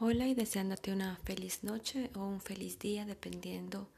Hola y deseándote una feliz noche o un feliz día dependiendo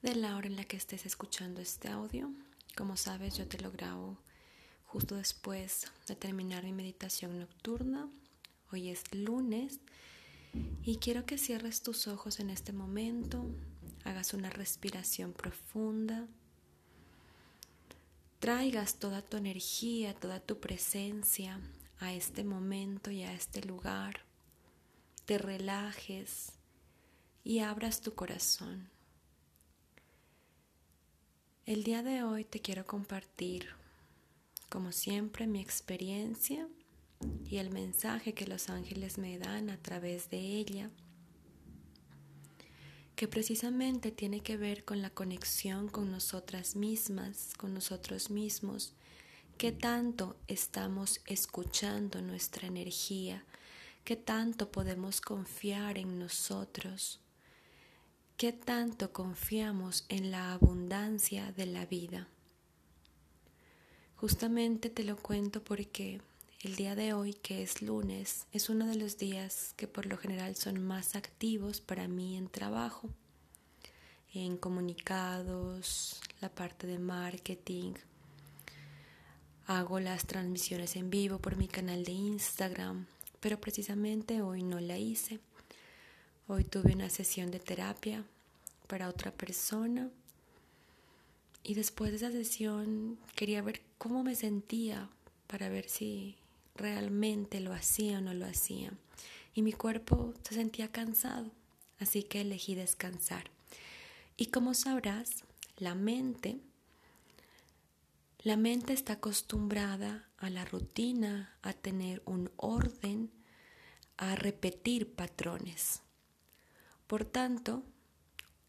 de la hora en la que estés escuchando este audio. Como sabes, yo te lo grabo justo después de terminar mi meditación nocturna. Hoy es lunes y quiero que cierres tus ojos en este momento, hagas una respiración profunda, traigas toda tu energía, toda tu presencia a este momento y a este lugar te relajes y abras tu corazón. El día de hoy te quiero compartir, como siempre, mi experiencia y el mensaje que los ángeles me dan a través de ella, que precisamente tiene que ver con la conexión con nosotras mismas, con nosotros mismos, qué tanto estamos escuchando nuestra energía, ¿Qué tanto podemos confiar en nosotros? ¿Qué tanto confiamos en la abundancia de la vida? Justamente te lo cuento porque el día de hoy, que es lunes, es uno de los días que por lo general son más activos para mí en trabajo, en comunicados, la parte de marketing. Hago las transmisiones en vivo por mi canal de Instagram, pero precisamente hoy no la hice. Hoy tuve una sesión de terapia para otra persona y después de esa sesión quería ver cómo me sentía para ver si realmente lo hacía o no lo hacía. Y mi cuerpo se sentía cansado, así que elegí descansar. Y como sabrás, la mente la mente está acostumbrada a la rutina, a tener un orden, a repetir patrones. Por tanto,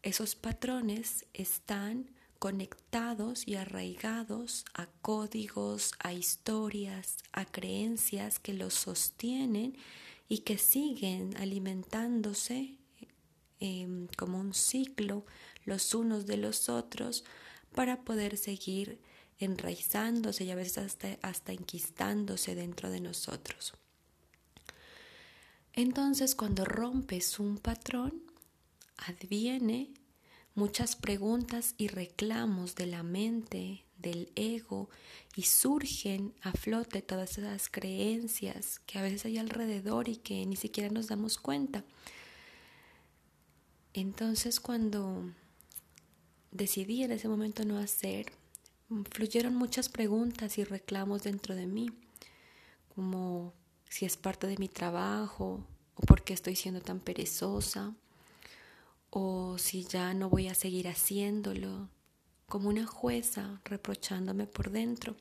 esos patrones están conectados y arraigados a códigos, a historias, a creencias que los sostienen y que siguen alimentándose em, como un ciclo los unos de los otros para poder seguir enraizándose y a veces hasta, hasta enquistándose dentro de nosotros. Entonces, cuando rompes un patrón, adviene muchas preguntas y reclamos de la mente, del ego, y surgen a flote todas esas creencias que a veces hay alrededor y que ni siquiera nos damos cuenta. Entonces, cuando decidí en ese momento no hacer, fluyeron muchas preguntas y reclamos dentro de mí, como si es parte de mi trabajo o por qué estoy siendo tan perezosa o si ya no voy a seguir haciéndolo, como una jueza reprochándome por dentro.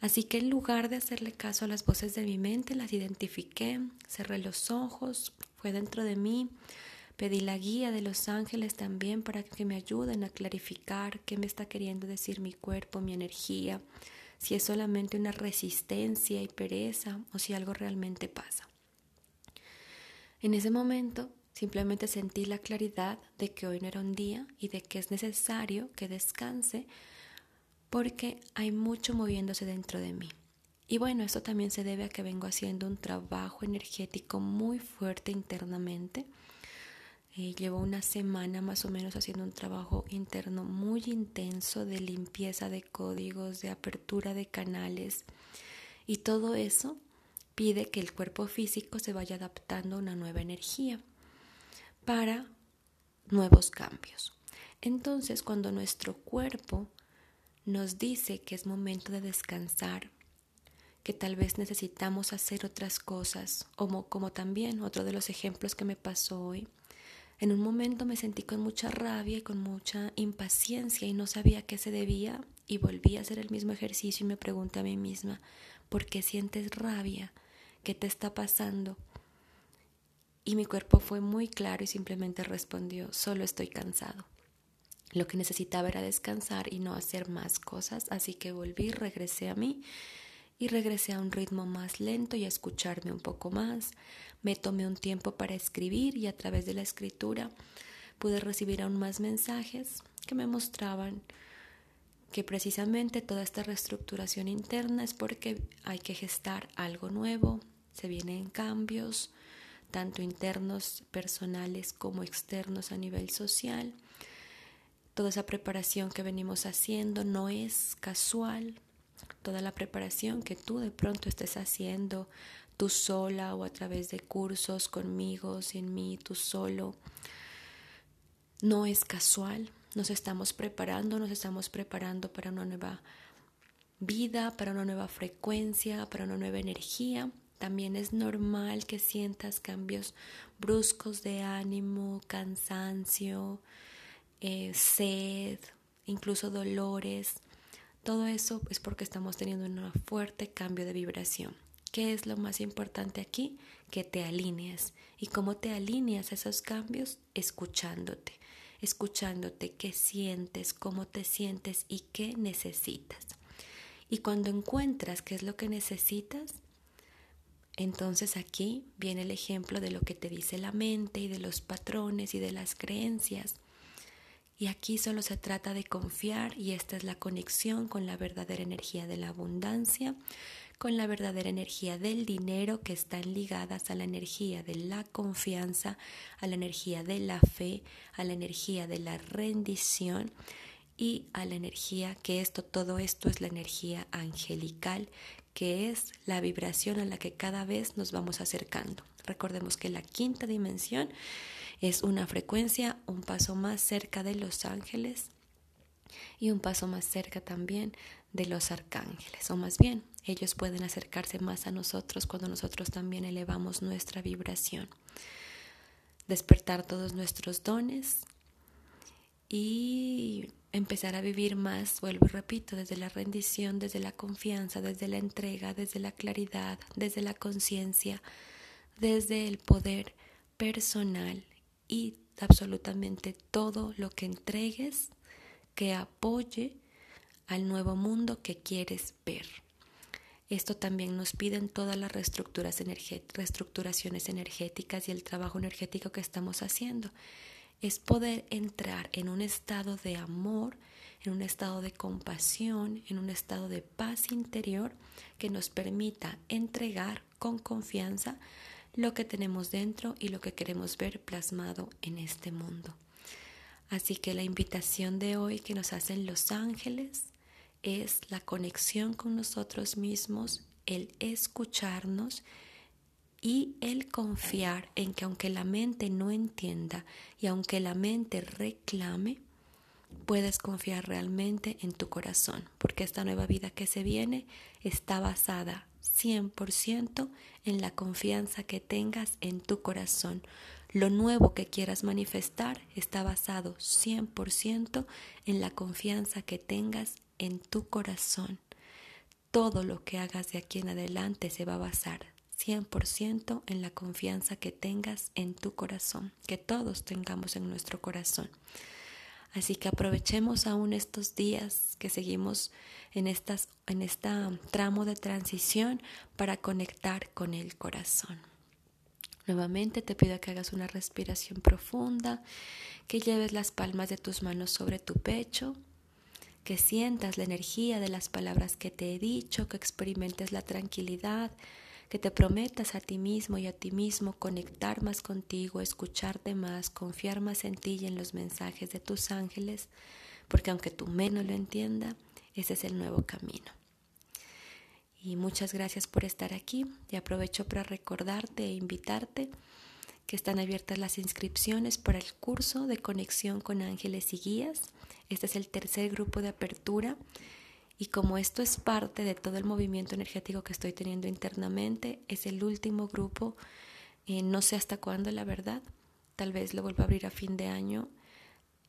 Así que en lugar de hacerle caso a las voces de mi mente, las identifiqué, cerré los ojos, fue dentro de mí, Pedí la guía de los ángeles también para que me ayuden a clarificar qué me está queriendo decir mi cuerpo, mi energía, si es solamente una resistencia y pereza o si algo realmente pasa. En ese momento simplemente sentí la claridad de que hoy no era un día y de que es necesario que descanse porque hay mucho moviéndose dentro de mí. Y bueno, esto también se debe a que vengo haciendo un trabajo energético muy fuerte internamente eh, llevo una semana más o menos haciendo un trabajo interno muy intenso de limpieza de códigos, de apertura de canales y todo eso pide que el cuerpo físico se vaya adaptando a una nueva energía para nuevos cambios. Entonces, cuando nuestro cuerpo nos dice que es momento de descansar, que tal vez necesitamos hacer otras cosas, como, como también otro de los ejemplos que me pasó hoy, en un momento me sentí con mucha rabia y con mucha impaciencia y no sabía qué se debía y volví a hacer el mismo ejercicio y me pregunté a mí misma, ¿por qué sientes rabia? ¿Qué te está pasando? Y mi cuerpo fue muy claro y simplemente respondió, solo estoy cansado. Lo que necesitaba era descansar y no hacer más cosas, así que volví, regresé a mí y regresé a un ritmo más lento y a escucharme un poco más. Me tomé un tiempo para escribir y a través de la escritura pude recibir aún más mensajes que me mostraban que precisamente toda esta reestructuración interna es porque hay que gestar algo nuevo, se vienen cambios, tanto internos, personales como externos a nivel social. Toda esa preparación que venimos haciendo no es casual. Toda la preparación que tú de pronto estés haciendo tú sola o a través de cursos conmigo, sin mí, tú solo, no es casual. Nos estamos preparando, nos estamos preparando para una nueva vida, para una nueva frecuencia, para una nueva energía. También es normal que sientas cambios bruscos de ánimo, cansancio, eh, sed, incluso dolores. Todo eso es porque estamos teniendo un fuerte cambio de vibración. ¿Qué es lo más importante aquí? Que te alinees. ¿Y cómo te alineas a esos cambios? Escuchándote. Escuchándote qué sientes, cómo te sientes y qué necesitas. Y cuando encuentras qué es lo que necesitas, entonces aquí viene el ejemplo de lo que te dice la mente y de los patrones y de las creencias. Y aquí solo se trata de confiar y esta es la conexión con la verdadera energía de la abundancia, con la verdadera energía del dinero que están ligadas a la energía de la confianza, a la energía de la fe, a la energía de la rendición y a la energía que esto, todo esto es la energía angelical, que es la vibración a la que cada vez nos vamos acercando. Recordemos que la quinta dimensión es una frecuencia un paso más cerca de los ángeles y un paso más cerca también de los arcángeles, o más bien, ellos pueden acercarse más a nosotros cuando nosotros también elevamos nuestra vibración. Despertar todos nuestros dones y empezar a vivir más, vuelvo y repito, desde la rendición, desde la confianza, desde la entrega, desde la claridad, desde la conciencia, desde el poder personal y absolutamente todo lo que entregues que apoye al nuevo mundo que quieres ver. Esto también nos piden todas las reestructuraciones energéticas y el trabajo energético que estamos haciendo. Es poder entrar en un estado de amor, en un estado de compasión, en un estado de paz interior que nos permita entregar con confianza lo que tenemos dentro y lo que queremos ver plasmado en este mundo. Así que la invitación de hoy que nos hacen los ángeles es la conexión con nosotros mismos, el escucharnos y el confiar en que aunque la mente no entienda y aunque la mente reclame, puedes confiar realmente en tu corazón, porque esta nueva vida que se viene está basada 100% en la confianza que tengas en tu corazón. Lo nuevo que quieras manifestar está basado 100% en la confianza que tengas en tu corazón. Todo lo que hagas de aquí en adelante se va a basar 100% en la confianza que tengas en tu corazón, que todos tengamos en nuestro corazón. Así que aprovechemos aún estos días que seguimos en en este tramo de transición para conectar con el corazón. Nuevamente te pido que hagas una respiración profunda, que lleves las palmas de tus manos sobre tu pecho que sientas la energía de las palabras que te he dicho, que experimentes la tranquilidad, que te prometas a ti mismo y a ti mismo conectar más contigo, escucharte más, confiar más en ti y en los mensajes de tus ángeles, porque aunque tu no lo entienda, ese es el nuevo camino. Y muchas gracias por estar aquí y aprovecho para recordarte e invitarte que están abiertas las inscripciones para el curso de conexión con ángeles y guías este es el tercer grupo de apertura y como esto es parte de todo el movimiento energético que estoy teniendo internamente, es el último grupo. Eh, no sé hasta cuándo, la verdad. Tal vez lo vuelva a abrir a fin de año.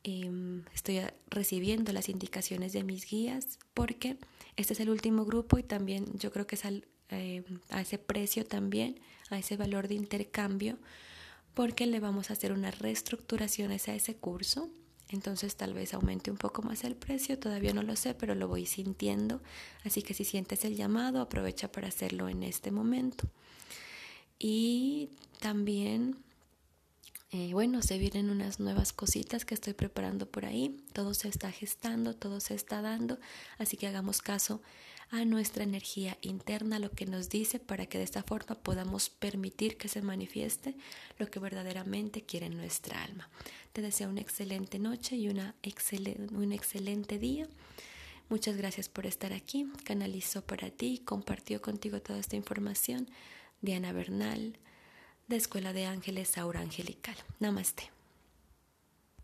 Em, estoy recibiendo las indicaciones de mis guías porque este es el último grupo y también yo creo que es em, a ese precio también, a ese valor de intercambio, porque le vamos a hacer unas reestructuraciones a ese curso entonces tal vez aumente un poco más el precio, todavía no lo sé, pero lo voy sintiendo. Así que si sientes el llamado, aprovecha para hacerlo en este momento. Y también, eh, bueno, se vienen unas nuevas cositas que estoy preparando por ahí. Todo se está gestando, todo se está dando, así que hagamos caso a nuestra energía interna lo que nos dice para que de esta forma podamos permitir que se manifieste lo que verdaderamente quiere nuestra alma. Te deseo una excelente noche y una un excelente día. Muchas gracias por estar aquí. Canalizó para ti, compartió contigo toda esta información. Diana Bernal, de Escuela de Ángeles Aura Angelical. Namaste.